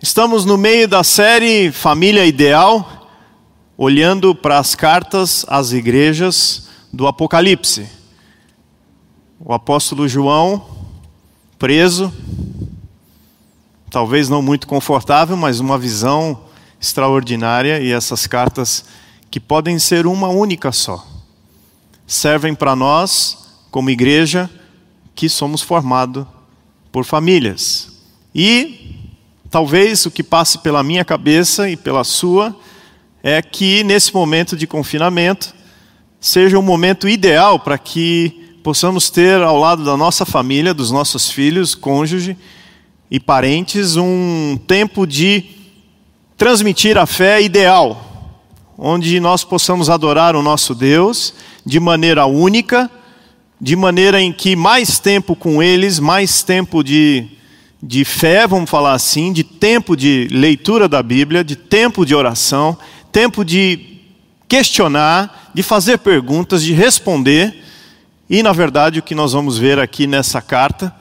Estamos no meio da série Família Ideal, olhando para as cartas às igrejas do Apocalipse. O apóstolo João, preso, talvez não muito confortável, mas uma visão extraordinária, e essas cartas, que podem ser uma única só, servem para nós, como igreja, que somos formados por famílias. E talvez o que passe pela minha cabeça e pela sua é que nesse momento de confinamento seja um momento ideal para que possamos ter ao lado da nossa família, dos nossos filhos, cônjuge e parentes, um tempo de transmitir a fé ideal, onde nós possamos adorar o nosso Deus de maneira única, de maneira em que mais tempo com eles, mais tempo de de fé, vamos falar assim, de tempo de leitura da Bíblia, de tempo de oração, tempo de questionar, de fazer perguntas, de responder. E, na verdade, o que nós vamos ver aqui nessa carta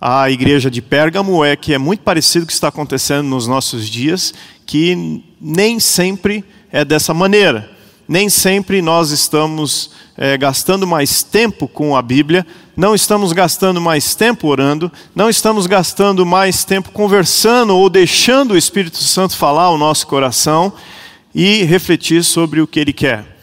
à igreja de Pérgamo é que é muito parecido com o que está acontecendo nos nossos dias, que nem sempre é dessa maneira. Nem sempre nós estamos é, gastando mais tempo com a Bíblia, não estamos gastando mais tempo orando, não estamos gastando mais tempo conversando ou deixando o Espírito Santo falar ao nosso coração e refletir sobre o que Ele quer.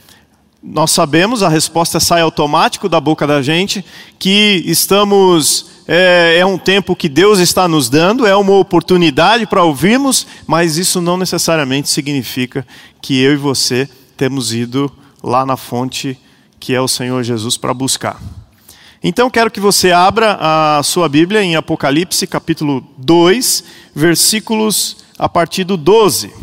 Nós sabemos, a resposta sai automático da boca da gente, que estamos é, é, um tempo que Deus está nos dando, é uma oportunidade para ouvirmos, mas isso não necessariamente significa que eu e você temos ido lá na fonte que é o Senhor Jesus para buscar. Então quero que você abra a sua Bíblia em Apocalipse capítulo 2, versículos a partir do 12.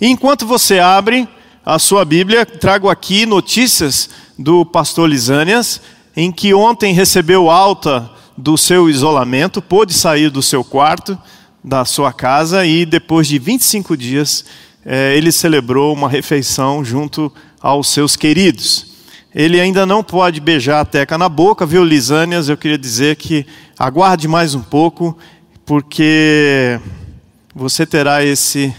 E enquanto você abre a sua Bíblia, trago aqui notícias do pastor Lisânias, em que ontem recebeu alta do seu isolamento, pôde sair do seu quarto, da sua casa, e depois de 25 dias eh, ele celebrou uma refeição junto aos seus queridos. Ele ainda não pode beijar a teca na boca, viu, Lisânias? Eu queria dizer que aguarde mais um pouco, porque você terá esse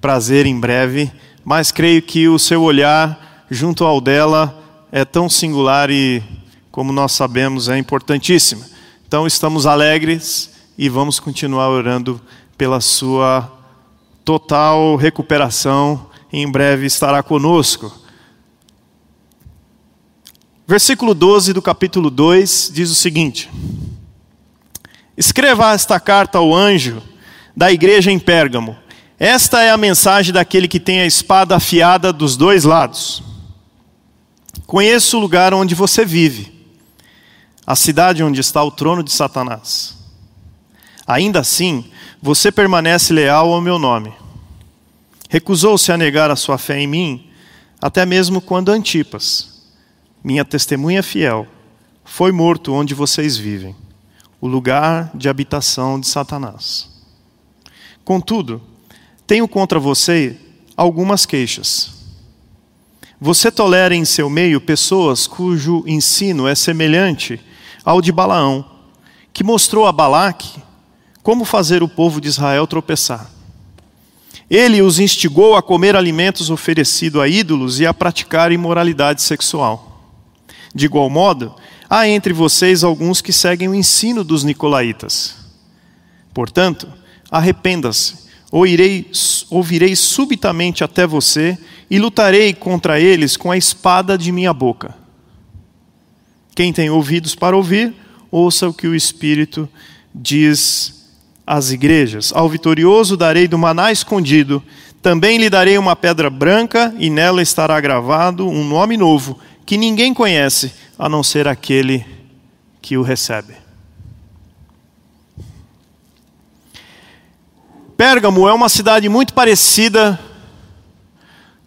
prazer em breve, mas creio que o seu olhar junto ao dela é tão singular e, como nós sabemos, é importantíssimo. Então estamos alegres e vamos continuar orando pela sua total recuperação. Em breve estará conosco. Versículo 12 do capítulo 2 diz o seguinte: Escreva esta carta ao anjo da igreja em Pérgamo. Esta é a mensagem daquele que tem a espada afiada dos dois lados. Conheço o lugar onde você vive, a cidade onde está o trono de Satanás. Ainda assim, você permanece leal ao meu nome. Recusou-se a negar a sua fé em mim, até mesmo quando Antipas minha testemunha fiel, foi morto onde vocês vivem, o lugar de habitação de Satanás. Contudo, tenho contra você algumas queixas. Você tolera em seu meio pessoas cujo ensino é semelhante ao de Balaão, que mostrou a Balaque como fazer o povo de Israel tropeçar. Ele os instigou a comer alimentos oferecidos a ídolos e a praticar imoralidade sexual. De igual modo, há entre vocês alguns que seguem o ensino dos nicolaítas. Portanto, arrependa-se, ou irei, subitamente até você e lutarei contra eles com a espada de minha boca. Quem tem ouvidos para ouvir, ouça o que o Espírito diz às igrejas. Ao vitorioso darei do maná escondido, também lhe darei uma pedra branca, e nela estará gravado um nome novo que ninguém conhece a não ser aquele que o recebe. Pérgamo é uma cidade muito parecida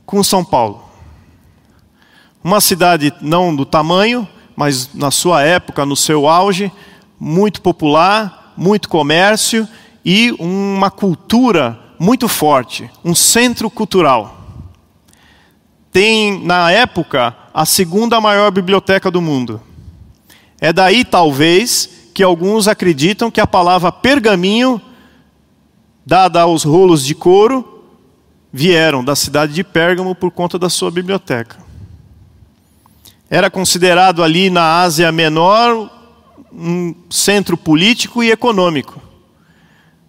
com São Paulo. Uma cidade não do tamanho, mas na sua época, no seu auge, muito popular, muito comércio e uma cultura muito forte, um centro cultural. Tem, na época, a segunda maior biblioteca do mundo. É daí, talvez, que alguns acreditam que a palavra pergaminho dada aos rolos de couro, vieram da cidade de Pérgamo por conta da sua biblioteca. Era considerado ali na Ásia Menor um centro político e econômico.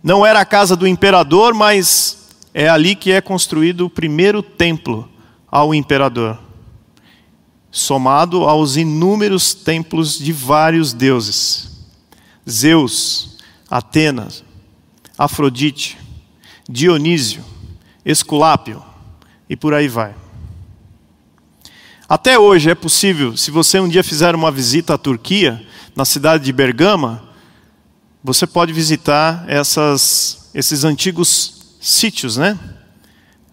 Não era a casa do imperador, mas é ali que é construído o primeiro templo ao imperador, somado aos inúmeros templos de vários deuses: Zeus, Atenas, Afrodite, Dionísio, Esculápio e por aí vai. Até hoje é possível, se você um dia fizer uma visita à Turquia, na cidade de Bergama, você pode visitar essas, esses antigos sítios, né?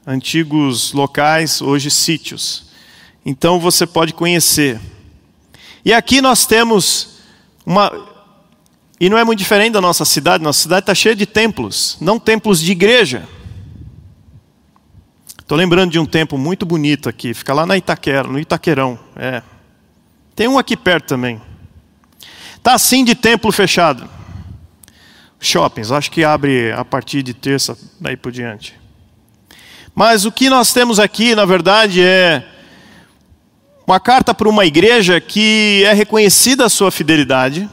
Antigos locais, hoje sítios. Então você pode conhecer. E aqui nós temos uma. E não é muito diferente da nossa cidade, nossa cidade está cheia de templos, não templos de igreja. Estou lembrando de um templo muito bonito aqui, fica lá na Itaquera, no Itaquerão. É. Tem um aqui perto também. Está assim de templo fechado. Shoppings, acho que abre a partir de terça, daí por diante. Mas o que nós temos aqui, na verdade, é uma carta para uma igreja que é reconhecida a sua fidelidade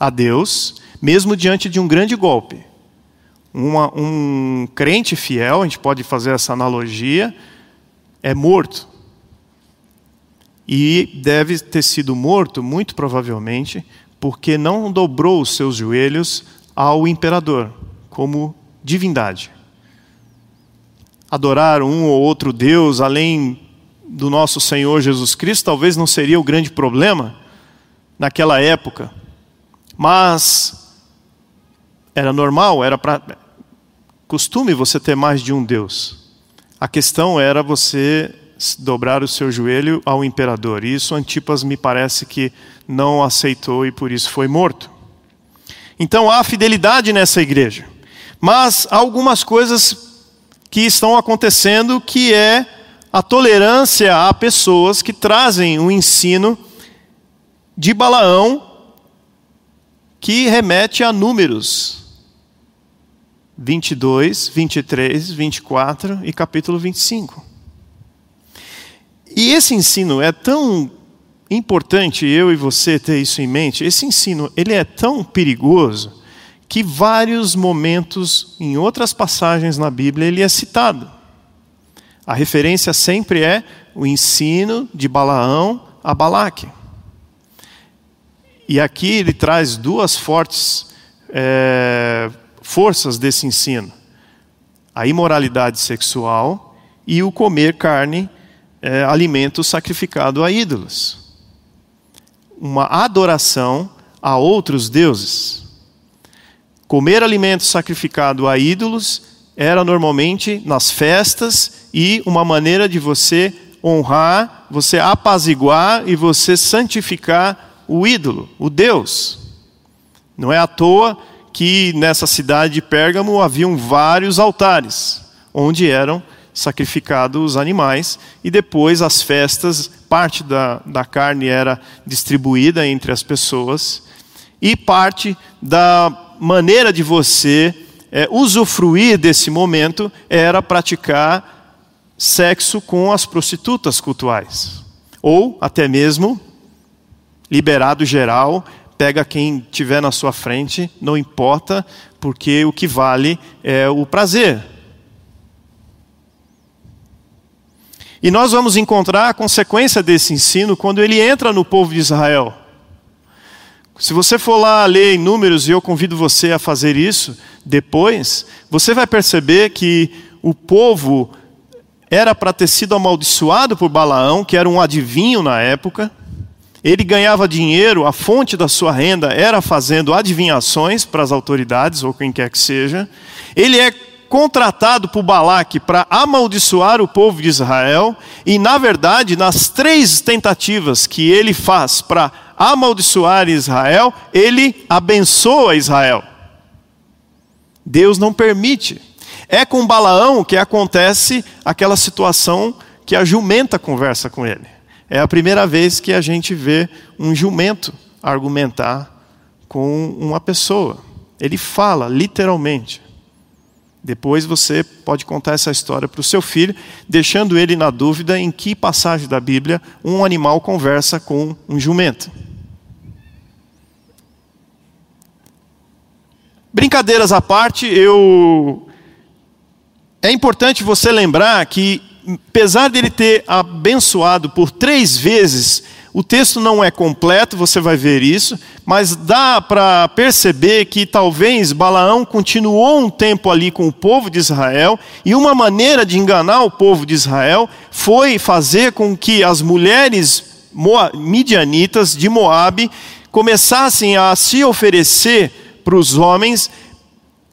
a Deus, mesmo diante de um grande golpe. Uma, um crente fiel, a gente pode fazer essa analogia, é morto. E deve ter sido morto, muito provavelmente, porque não dobrou os seus joelhos ao imperador, como divindade. Adorar um ou outro Deus além do nosso Senhor Jesus Cristo talvez não seria o grande problema naquela época, mas era normal, era para costume você ter mais de um Deus. A questão era você dobrar o seu joelho ao imperador. E isso Antipas me parece que não aceitou e por isso foi morto. Então há fidelidade nessa igreja. Mas há algumas coisas que estão acontecendo que é a tolerância a pessoas que trazem o ensino de Balaão que remete a números 22, 23, 24 e capítulo 25. E esse ensino é tão importante eu e você ter isso em mente. Esse ensino, ele é tão perigoso que vários momentos em outras passagens na Bíblia ele é citado. A referência sempre é o ensino de Balaão a Balaque. E aqui ele traz duas fortes é, forças desse ensino: a imoralidade sexual e o comer carne é, alimento sacrificado a ídolos. Uma adoração a outros deuses. Comer alimento sacrificado a ídolos era normalmente nas festas e uma maneira de você honrar, você apaziguar e você santificar o ídolo, o Deus. Não é à toa que nessa cidade de Pérgamo haviam vários altares, onde eram sacrificados os animais e depois as festas, parte da, da carne era distribuída entre as pessoas e parte da maneira de você é, usufruir desse momento era praticar sexo com as prostitutas cultuais. Ou até mesmo liberado geral pega quem tiver na sua frente não importa porque o que vale é o prazer E nós vamos encontrar a consequência desse ensino quando ele entra no povo de Israel. Se você for lá ler em Números, e eu convido você a fazer isso depois, você vai perceber que o povo era para ter sido amaldiçoado por Balaão, que era um adivinho na época. Ele ganhava dinheiro, a fonte da sua renda era fazendo adivinhações para as autoridades, ou quem quer que seja. Ele é contratado por Balaque para amaldiçoar o povo de Israel, e na verdade, nas três tentativas que ele faz para amaldiçoar Israel, ele abençoa Israel. Deus não permite. É com Balaão que acontece aquela situação que a jumenta conversa com ele. É a primeira vez que a gente vê um jumento argumentar com uma pessoa. Ele fala literalmente. Depois você pode contar essa história para o seu filho, deixando ele na dúvida em que passagem da Bíblia um animal conversa com um jumento. Brincadeiras à parte, eu é importante você lembrar que, apesar dele ter abençoado por três vezes, o texto não é completo, você vai ver isso, mas dá para perceber que talvez Balaão continuou um tempo ali com o povo de Israel, e uma maneira de enganar o povo de Israel foi fazer com que as mulheres midianitas de Moabe começassem a se oferecer para os homens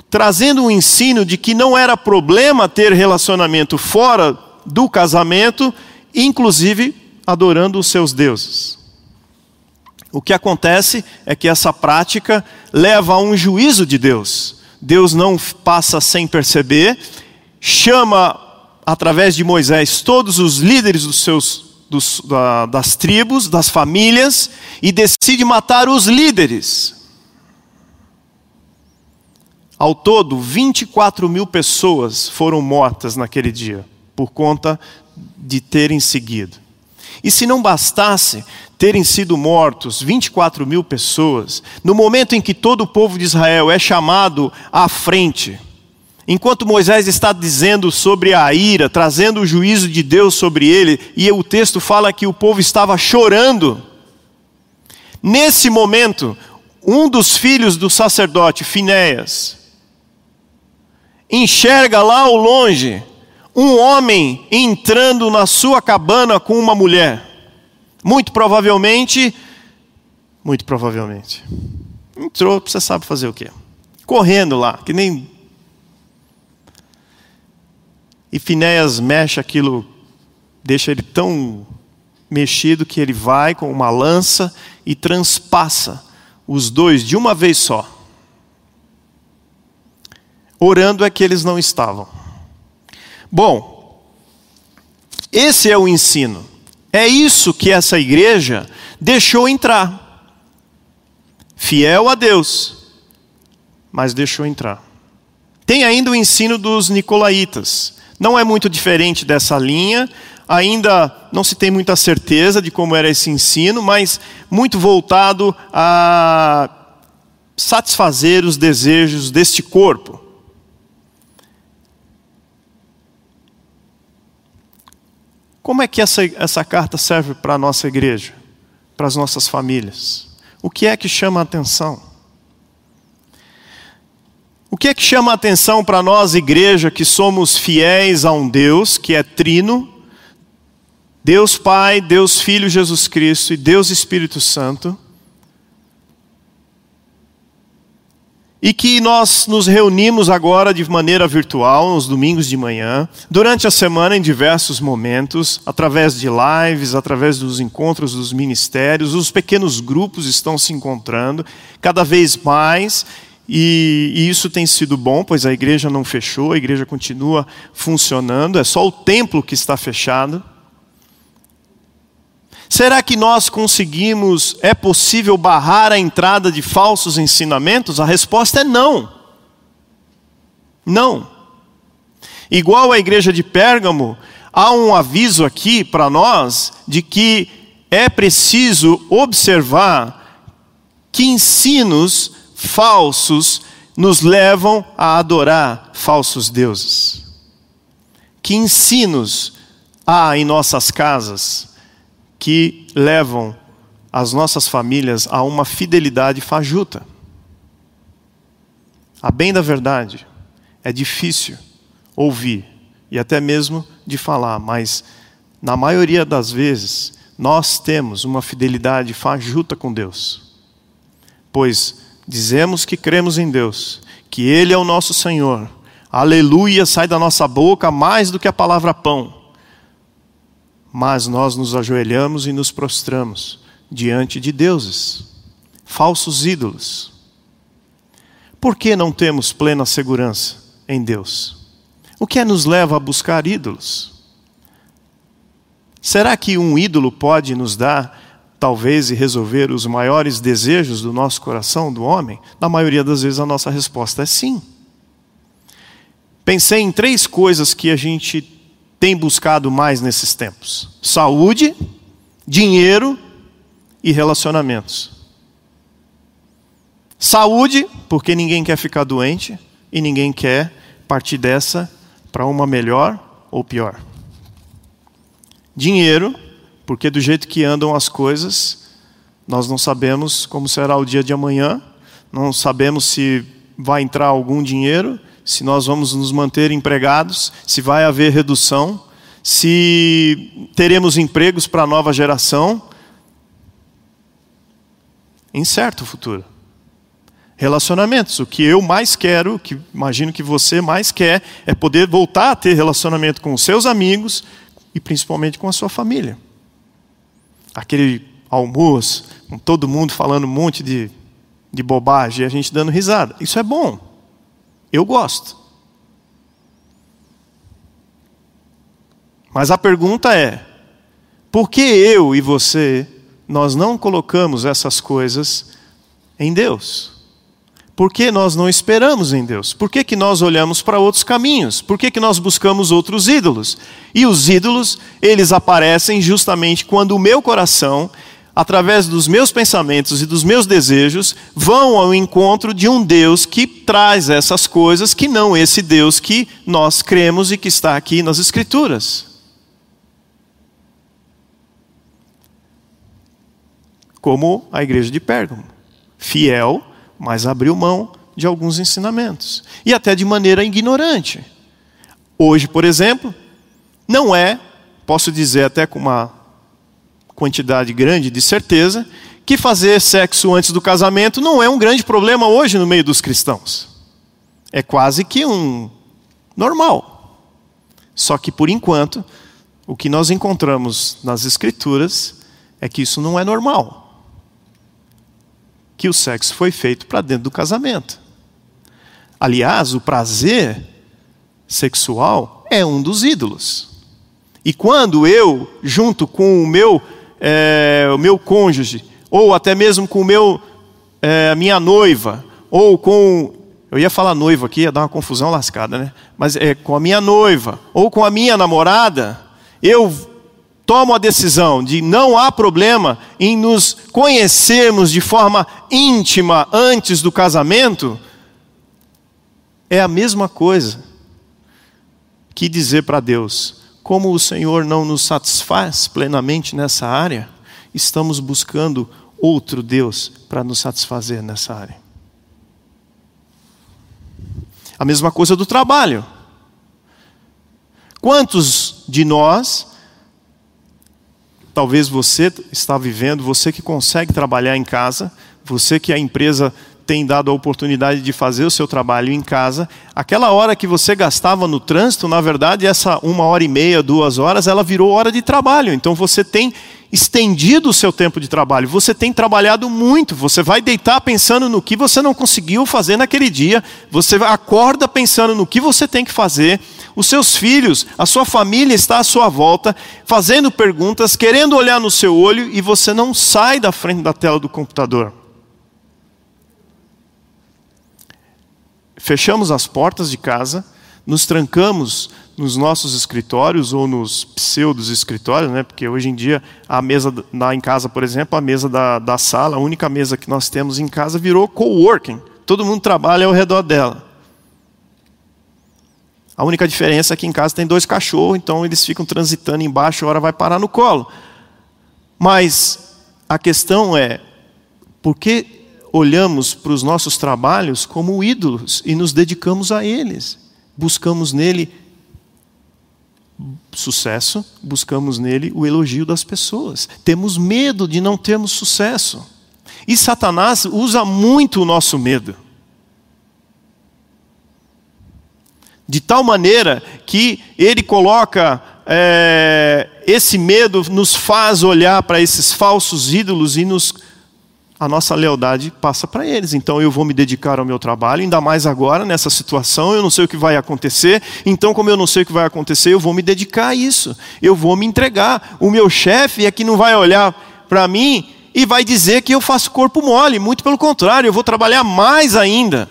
trazendo um ensino de que não era problema ter relacionamento fora do casamento, inclusive adorando os seus deuses. O que acontece é que essa prática leva a um juízo de Deus. Deus não passa sem perceber, chama através de Moisés todos os líderes dos seus dos, da, das tribos, das famílias, e decide matar os líderes. Ao todo, 24 mil pessoas foram mortas naquele dia, por conta de terem seguido. E se não bastasse terem sido mortos 24 mil pessoas, no momento em que todo o povo de Israel é chamado à frente, enquanto Moisés está dizendo sobre a ira, trazendo o juízo de Deus sobre ele, e o texto fala que o povo estava chorando, nesse momento, um dos filhos do sacerdote, Finéias, enxerga lá ao longe um homem entrando na sua cabana com uma mulher. Muito provavelmente, muito provavelmente, entrou, você sabe fazer o quê? Correndo lá, que nem. E Finéias mexe aquilo, deixa ele tão mexido que ele vai com uma lança e transpassa os dois de uma vez só. Orando é que eles não estavam. Bom, esse é o ensino. É isso que essa igreja deixou entrar. Fiel a Deus, mas deixou entrar. Tem ainda o ensino dos nicolaítas. Não é muito diferente dessa linha, ainda não se tem muita certeza de como era esse ensino, mas muito voltado a satisfazer os desejos deste corpo. Como é que essa, essa carta serve para a nossa igreja, para as nossas famílias? O que é que chama a atenção? O que é que chama a atenção para nós, igreja, que somos fiéis a um Deus que é trino, Deus Pai, Deus Filho Jesus Cristo e Deus Espírito Santo? E que nós nos reunimos agora de maneira virtual, nos domingos de manhã, durante a semana em diversos momentos, através de lives, através dos encontros dos ministérios, os pequenos grupos estão se encontrando cada vez mais. E, e isso tem sido bom, pois a igreja não fechou, a igreja continua funcionando, é só o templo que está fechado. Será que nós conseguimos, é possível barrar a entrada de falsos ensinamentos? A resposta é não. Não. Igual a igreja de Pérgamo, há um aviso aqui para nós de que é preciso observar que ensinos falsos nos levam a adorar falsos deuses. Que ensinos há em nossas casas que levam as nossas famílias a uma fidelidade fajuta. A bem da verdade, é difícil ouvir e até mesmo de falar, mas na maioria das vezes nós temos uma fidelidade fajuta com Deus. Pois dizemos que cremos em Deus, que Ele é o nosso Senhor. Aleluia sai da nossa boca mais do que a palavra pão mas nós nos ajoelhamos e nos prostramos diante de deuses, falsos ídolos. Por que não temos plena segurança em Deus? O que nos leva a buscar ídolos? Será que um ídolo pode nos dar talvez, e resolver os maiores desejos do nosso coração, do homem? Na maioria das vezes a nossa resposta é sim. Pensei em três coisas que a gente tem buscado mais nesses tempos: saúde, dinheiro e relacionamentos. Saúde, porque ninguém quer ficar doente e ninguém quer partir dessa para uma melhor ou pior. Dinheiro, porque do jeito que andam as coisas, nós não sabemos como será o dia de amanhã, não sabemos se vai entrar algum dinheiro, se nós vamos nos manter empregados, se vai haver redução, se teremos empregos para a nova geração. Incerto o futuro. Relacionamentos. O que eu mais quero, que imagino que você mais quer, é poder voltar a ter relacionamento com os seus amigos e principalmente com a sua família. Aquele almoço, com todo mundo falando um monte de, de bobagem e a gente dando risada. Isso é bom. Eu gosto. Mas a pergunta é: por que eu e você, nós não colocamos essas coisas em Deus? Por que nós não esperamos em Deus? Por que, que nós olhamos para outros caminhos? Por que, que nós buscamos outros ídolos? E os ídolos, eles aparecem justamente quando o meu coração, através dos meus pensamentos e dos meus desejos, vão ao encontro de um Deus que traz essas coisas, que não esse Deus que nós cremos e que está aqui nas Escrituras. Como a igreja de Pérgamo. Fiel mas abriu mão de alguns ensinamentos. E até de maneira ignorante. Hoje, por exemplo, não é, posso dizer até com uma quantidade grande de certeza, que fazer sexo antes do casamento não é um grande problema hoje no meio dos cristãos. É quase que um normal. Só que por enquanto, o que nós encontramos nas escrituras é que isso não é normal que o sexo foi feito para dentro do casamento. Aliás, o prazer sexual é um dos ídolos. E quando eu, junto com o meu, é, o meu cônjuge, ou até mesmo com o meu, é, minha noiva, ou com. Eu ia falar noiva aqui, ia dar uma confusão lascada, né? Mas é com a minha noiva, ou com a minha namorada, eu tomo a decisão de não há problema em nos conhecermos de forma íntima antes do casamento, é a mesma coisa que dizer para Deus: como o Senhor não nos satisfaz plenamente nessa área, estamos buscando outro Deus para nos satisfazer nessa área. A mesma coisa do trabalho. Quantos de nós talvez você está vivendo, você que consegue trabalhar em casa, você que a empresa tem dado a oportunidade de fazer o seu trabalho em casa, aquela hora que você gastava no trânsito, na verdade, essa uma hora e meia, duas horas, ela virou hora de trabalho. Então você tem estendido o seu tempo de trabalho, você tem trabalhado muito, você vai deitar pensando no que você não conseguiu fazer naquele dia, você acorda pensando no que você tem que fazer, os seus filhos, a sua família está à sua volta, fazendo perguntas, querendo olhar no seu olho e você não sai da frente da tela do computador. Fechamos as portas de casa, nos trancamos nos nossos escritórios ou nos pseudos escritórios, né? porque hoje em dia a mesa lá em casa, por exemplo, a mesa da, da sala, a única mesa que nós temos em casa virou coworking. Todo mundo trabalha ao redor dela. A única diferença é que em casa tem dois cachorros, então eles ficam transitando embaixo, a hora vai parar no colo. Mas a questão é, por que olhamos para os nossos trabalhos como ídolos e nos dedicamos a eles? Buscamos nele sucesso, buscamos nele o elogio das pessoas. Temos medo de não termos sucesso. E Satanás usa muito o nosso medo. de tal maneira que ele coloca é, esse medo, nos faz olhar para esses falsos ídolos e nos, a nossa lealdade passa para eles. Então eu vou me dedicar ao meu trabalho, ainda mais agora nessa situação, eu não sei o que vai acontecer, então, como eu não sei o que vai acontecer, eu vou me dedicar a isso, eu vou me entregar. O meu chefe é que não vai olhar para mim e vai dizer que eu faço corpo mole. Muito pelo contrário, eu vou trabalhar mais ainda.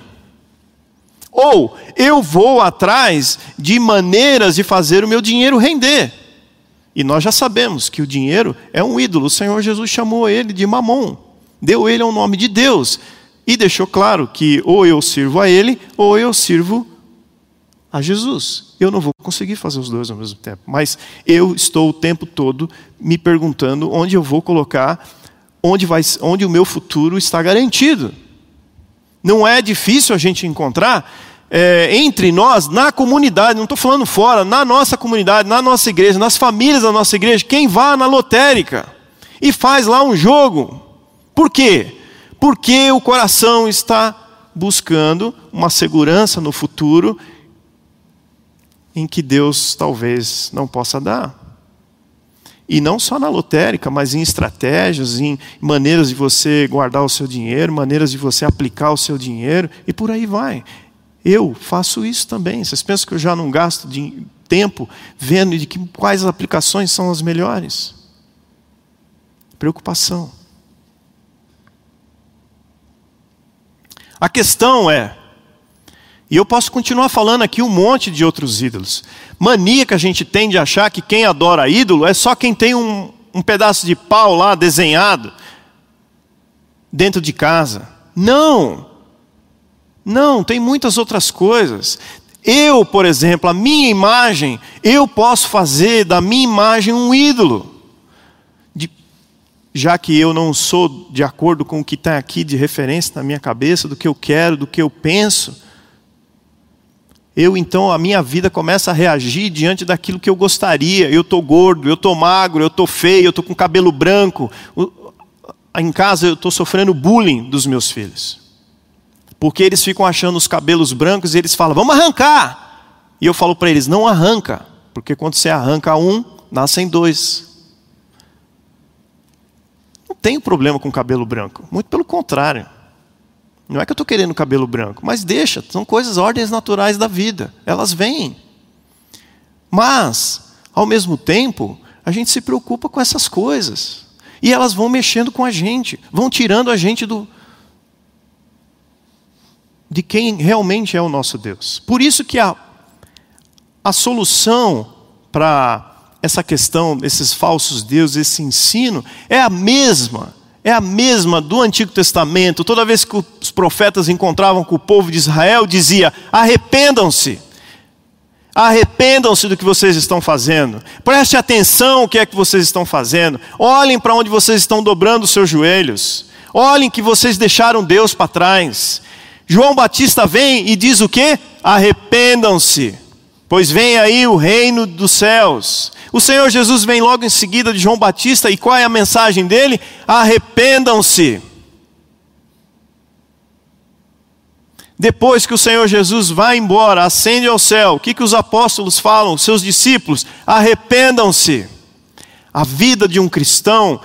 Ou eu vou atrás de maneiras de fazer o meu dinheiro render. E nós já sabemos que o dinheiro é um ídolo. O Senhor Jesus chamou ele de mamon, deu ele ao nome de Deus e deixou claro que ou eu sirvo a ele ou eu sirvo a Jesus. Eu não vou conseguir fazer os dois ao mesmo tempo, mas eu estou o tempo todo me perguntando onde eu vou colocar, onde, vai, onde o meu futuro está garantido. Não é difícil a gente encontrar é, entre nós, na comunidade, não estou falando fora, na nossa comunidade, na nossa igreja, nas famílias da nossa igreja, quem vá na lotérica e faz lá um jogo. Por quê? Porque o coração está buscando uma segurança no futuro em que Deus talvez não possa dar. E não só na lotérica, mas em estratégias, em maneiras de você guardar o seu dinheiro, maneiras de você aplicar o seu dinheiro, e por aí vai. Eu faço isso também. Vocês pensam que eu já não gasto tempo vendo de que, quais aplicações são as melhores? Preocupação. A questão é, e eu posso continuar falando aqui um monte de outros ídolos. Mania que a gente tem de achar que quem adora ídolo é só quem tem um, um pedaço de pau lá desenhado dentro de casa. Não! Não, tem muitas outras coisas. Eu, por exemplo, a minha imagem, eu posso fazer da minha imagem um ídolo. Já que eu não sou de acordo com o que está aqui de referência na minha cabeça, do que eu quero, do que eu penso eu então a minha vida começa a reagir diante daquilo que eu gostaria. Eu estou gordo, eu estou magro, eu estou feio, eu estou com cabelo branco. Em casa eu estou sofrendo bullying dos meus filhos. Porque eles ficam achando os cabelos brancos e eles falam, vamos arrancar. E eu falo para eles, não arranca. Porque quando você arranca um, nascem dois. Tenho problema com cabelo branco. Muito pelo contrário. Não é que eu estou querendo cabelo branco, mas deixa, são coisas, ordens naturais da vida, elas vêm. Mas, ao mesmo tempo, a gente se preocupa com essas coisas. E elas vão mexendo com a gente, vão tirando a gente do de quem realmente é o nosso Deus. Por isso que a, a solução para essa questão desses falsos deuses, esse ensino, é a mesma é a mesma do Antigo Testamento. Toda vez que os profetas encontravam com o povo de Israel, dizia: arrependam-se. Arrependam-se do que vocês estão fazendo. Preste atenção o que é que vocês estão fazendo. Olhem para onde vocês estão dobrando os seus joelhos. Olhem que vocês deixaram Deus para trás. João Batista vem e diz o que? Arrependam-se, pois vem aí o reino dos céus. O Senhor Jesus vem logo em seguida de João Batista, e qual é a mensagem dele? Arrependam-se. Depois que o Senhor Jesus vai embora, ascende ao céu, o que, que os apóstolos falam, seus discípulos? Arrependam-se. A vida de um cristão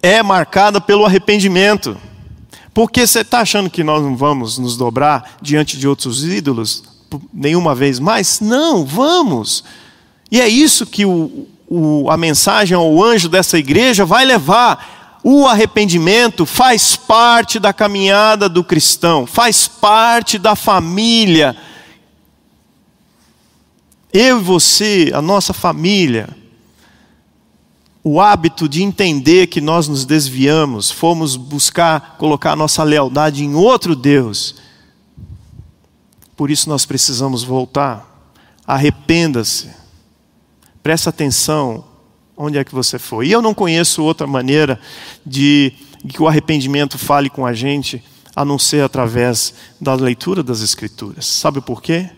é marcada pelo arrependimento. Porque você está achando que nós não vamos nos dobrar diante de outros ídolos nenhuma vez mais? Não, vamos. E é isso que o, o, a mensagem ao anjo dessa igreja vai levar. O arrependimento faz parte da caminhada do cristão, faz parte da família. Eu e você, a nossa família, o hábito de entender que nós nos desviamos, fomos buscar colocar nossa lealdade em outro Deus. Por isso nós precisamos voltar. Arrependa-se. Presta atenção onde é que você foi. E eu não conheço outra maneira de, de que o arrependimento fale com a gente a não ser através da leitura das Escrituras. Sabe por quê?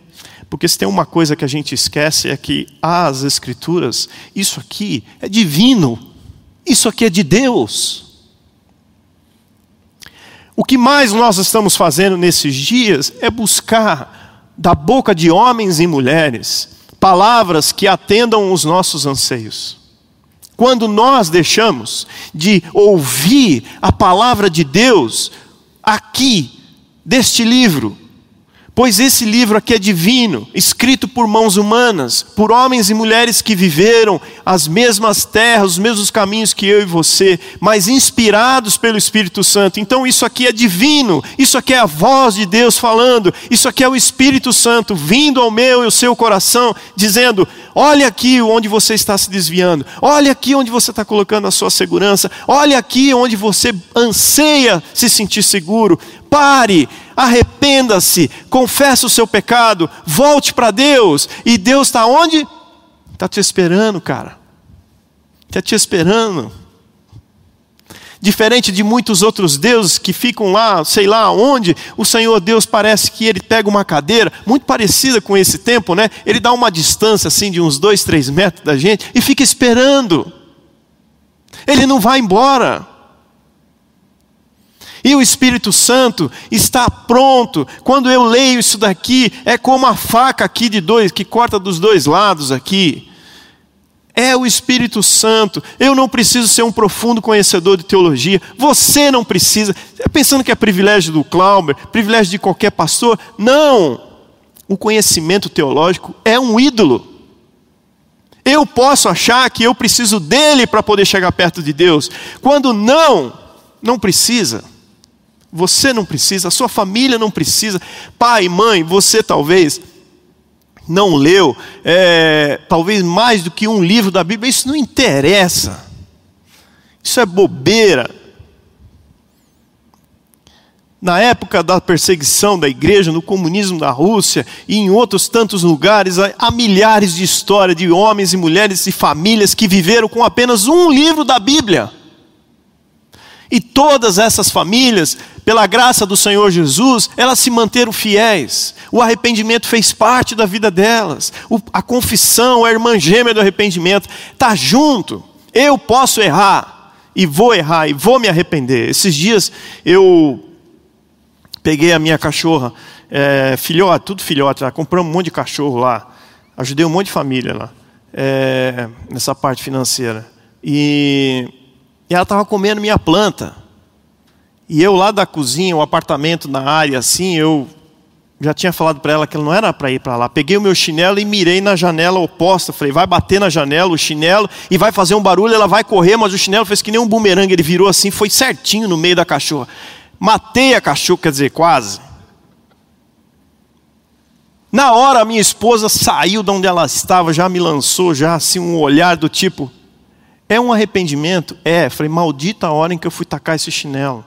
Porque se tem uma coisa que a gente esquece é que as Escrituras, isso aqui é divino, isso aqui é de Deus. O que mais nós estamos fazendo nesses dias é buscar da boca de homens e mulheres palavras que atendam os nossos anseios. Quando nós deixamos de ouvir a palavra de Deus aqui, deste livro, Pois esse livro aqui é divino, escrito por mãos humanas, por homens e mulheres que viveram as mesmas terras, os mesmos caminhos que eu e você, mas inspirados pelo Espírito Santo. Então isso aqui é divino, isso aqui é a voz de Deus falando, isso aqui é o Espírito Santo vindo ao meu e ao seu coração, dizendo: olha aqui onde você está se desviando, olha aqui onde você está colocando a sua segurança, olha aqui onde você anseia se sentir seguro. Pare, arrependa-se, confesse o seu pecado, volte para Deus. E Deus está onde? Está te esperando, cara. Está te esperando. Diferente de muitos outros deuses que ficam lá, sei lá onde, o Senhor Deus parece que ele pega uma cadeira, muito parecida com esse tempo, né? Ele dá uma distância assim de uns dois, três metros da gente e fica esperando. Ele não vai embora. E o Espírito Santo está pronto. Quando eu leio isso daqui, é como a faca aqui de dois, que corta dos dois lados aqui. É o Espírito Santo. Eu não preciso ser um profundo conhecedor de teologia. Você não precisa. Pensando que é privilégio do Clauber, privilégio de qualquer pastor. Não. O conhecimento teológico é um ídolo. Eu posso achar que eu preciso dele para poder chegar perto de Deus. Quando não, não precisa. Você não precisa, a sua família não precisa. Pai, mãe, você talvez não leu, é, talvez mais do que um livro da Bíblia, isso não interessa. Isso é bobeira. Na época da perseguição da igreja, no comunismo da Rússia e em outros tantos lugares, há milhares de histórias de homens e mulheres e famílias que viveram com apenas um livro da Bíblia. E todas essas famílias, pela graça do Senhor Jesus, elas se manteram fiéis. O arrependimento fez parte da vida delas. O, a confissão, a irmã gêmea do arrependimento, está junto. Eu posso errar, e vou errar, e vou me arrepender. Esses dias eu peguei a minha cachorra, é, filhote, tudo filhote, compramos um monte de cachorro lá. Ajudei um monte de família lá, é, nessa parte financeira. E e ela estava comendo minha planta. E eu lá da cozinha, o apartamento na área assim, eu já tinha falado para ela que não era para ir para lá. Peguei o meu chinelo e mirei na janela oposta. Falei, vai bater na janela o chinelo e vai fazer um barulho, ela vai correr, mas o chinelo fez que nem um bumerangue, ele virou assim, foi certinho no meio da cachorra. Matei a cachorra, quer dizer, quase. Na hora a minha esposa saiu de onde ela estava, já me lançou já assim um olhar do tipo, é um arrependimento? É. Falei, maldita a hora em que eu fui tacar esse chinelo.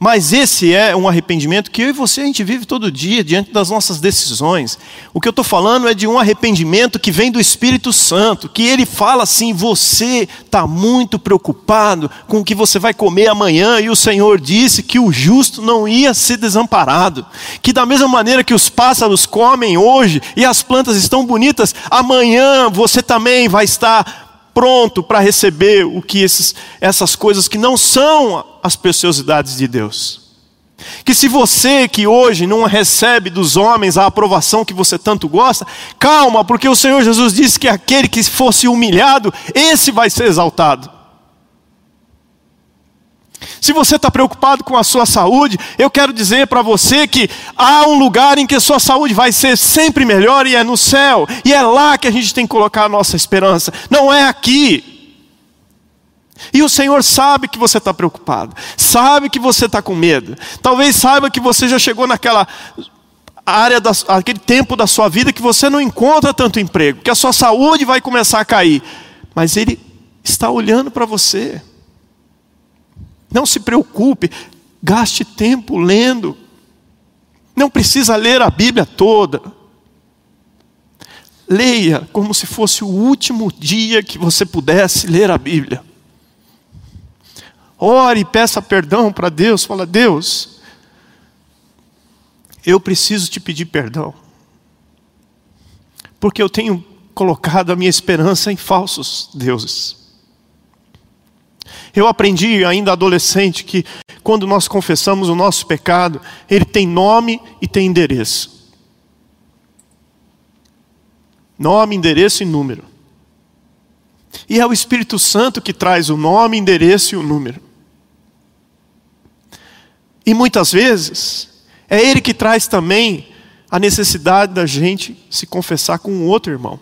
Mas esse é um arrependimento que eu e você a gente vive todo dia diante das nossas decisões. O que eu estou falando é de um arrependimento que vem do Espírito Santo, que ele fala assim: você está muito preocupado com o que você vai comer amanhã, e o Senhor disse que o justo não ia ser desamparado. Que da mesma maneira que os pássaros comem hoje e as plantas estão bonitas, amanhã você também vai estar pronto para receber o que esses, essas coisas que não são as preciosidades de Deus. Que se você que hoje não recebe dos homens a aprovação que você tanto gosta, calma, porque o Senhor Jesus disse que aquele que fosse humilhado, esse vai ser exaltado. Se você está preocupado com a sua saúde, eu quero dizer para você que há um lugar em que a sua saúde vai ser sempre melhor e é no céu. E é lá que a gente tem que colocar a nossa esperança, não é aqui. E o Senhor sabe que você está preocupado, sabe que você está com medo, talvez saiba que você já chegou naquela área, da, aquele tempo da sua vida que você não encontra tanto emprego, que a sua saúde vai começar a cair, mas Ele está olhando para você. Não se preocupe, gaste tempo lendo. Não precisa ler a Bíblia toda. Leia como se fosse o último dia que você pudesse ler a Bíblia. Ore e peça perdão para Deus. Fala, Deus, eu preciso te pedir perdão. Porque eu tenho colocado a minha esperança em falsos deuses. Eu aprendi ainda adolescente que quando nós confessamos o nosso pecado, ele tem nome e tem endereço. Nome, endereço e número. E é o Espírito Santo que traz o nome, endereço e o número. E muitas vezes, É Ele que traz também a necessidade da gente se confessar com um outro irmão.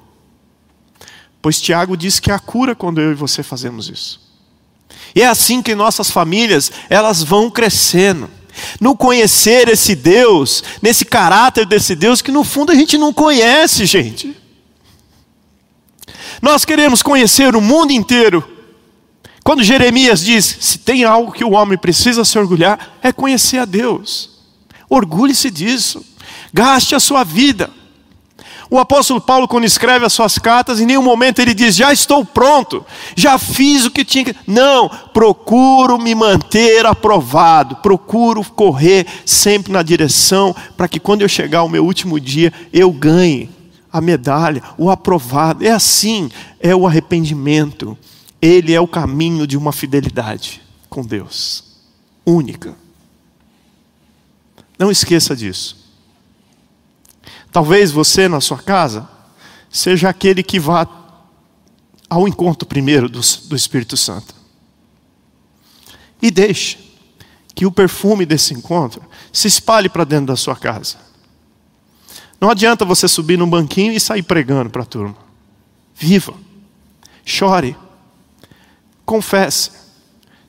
Pois Tiago diz que há cura quando eu e você fazemos isso. E é assim que nossas famílias, elas vão crescendo. No conhecer esse Deus, nesse caráter desse Deus que no fundo a gente não conhece, gente. Nós queremos conhecer o mundo inteiro. Quando Jeremias diz: se tem algo que o homem precisa se orgulhar, é conhecer a Deus. Orgulhe-se disso. Gaste a sua vida. O apóstolo Paulo, quando escreve as suas cartas, em nenhum momento ele diz: Já estou pronto, já fiz o que tinha que. Não, procuro me manter aprovado, procuro correr sempre na direção, para que quando eu chegar ao meu último dia, eu ganhe a medalha, o aprovado. É assim, é o arrependimento. Ele é o caminho de uma fidelidade com Deus, única. Não esqueça disso. Talvez você na sua casa seja aquele que vá ao encontro primeiro do, do Espírito Santo. E deixe que o perfume desse encontro se espalhe para dentro da sua casa. Não adianta você subir num banquinho e sair pregando para a turma. Viva, chore, confesse,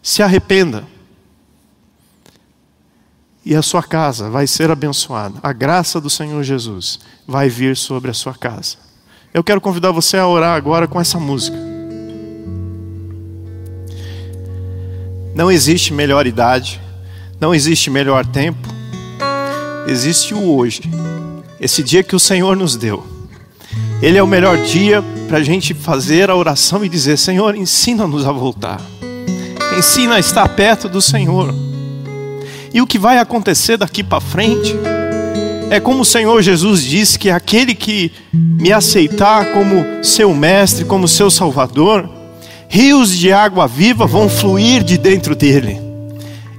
se arrependa e a sua casa vai ser abençoada. A graça do Senhor Jesus vai vir sobre a sua casa. Eu quero convidar você a orar agora com essa música. Não existe melhor idade, não existe melhor tempo, existe o hoje, esse dia que o Senhor nos deu. Ele é o melhor dia para a gente fazer a oração e dizer: Senhor, ensina-nos a voltar, ensina a estar perto do Senhor. E o que vai acontecer daqui para frente é como o Senhor Jesus disse que aquele que me aceitar como seu mestre, como seu salvador, rios de água viva vão fluir de dentro dele.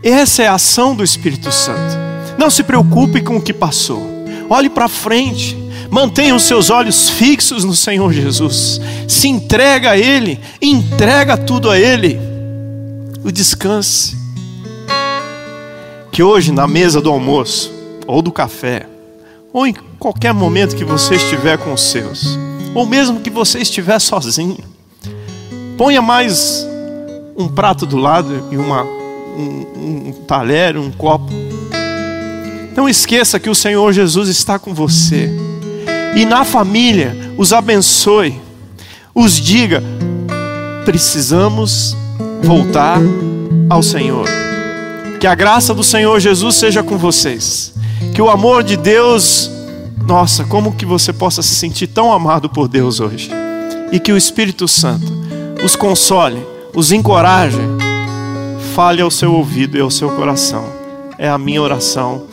Essa é a ação do Espírito Santo. Não se preocupe com o que passou. Olhe para frente. Mantenha os seus olhos fixos no Senhor Jesus. Se entrega a Ele, entrega tudo a Ele. O descanse que hoje na mesa do almoço, ou do café, ou em qualquer momento que você estiver com os seus, ou mesmo que você estiver sozinho, ponha mais um prato do lado e uma, um, um talher, um copo. Não esqueça que o Senhor Jesus está com você. E na família, os abençoe. Os diga: precisamos voltar ao Senhor. Que a graça do Senhor Jesus seja com vocês. Que o amor de Deus, nossa, como que você possa se sentir tão amado por Deus hoje. E que o Espírito Santo os console, os encoraje, fale ao seu ouvido e ao seu coração. É a minha oração,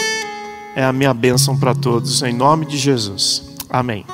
é a minha bênção para todos, em nome de Jesus. Amém.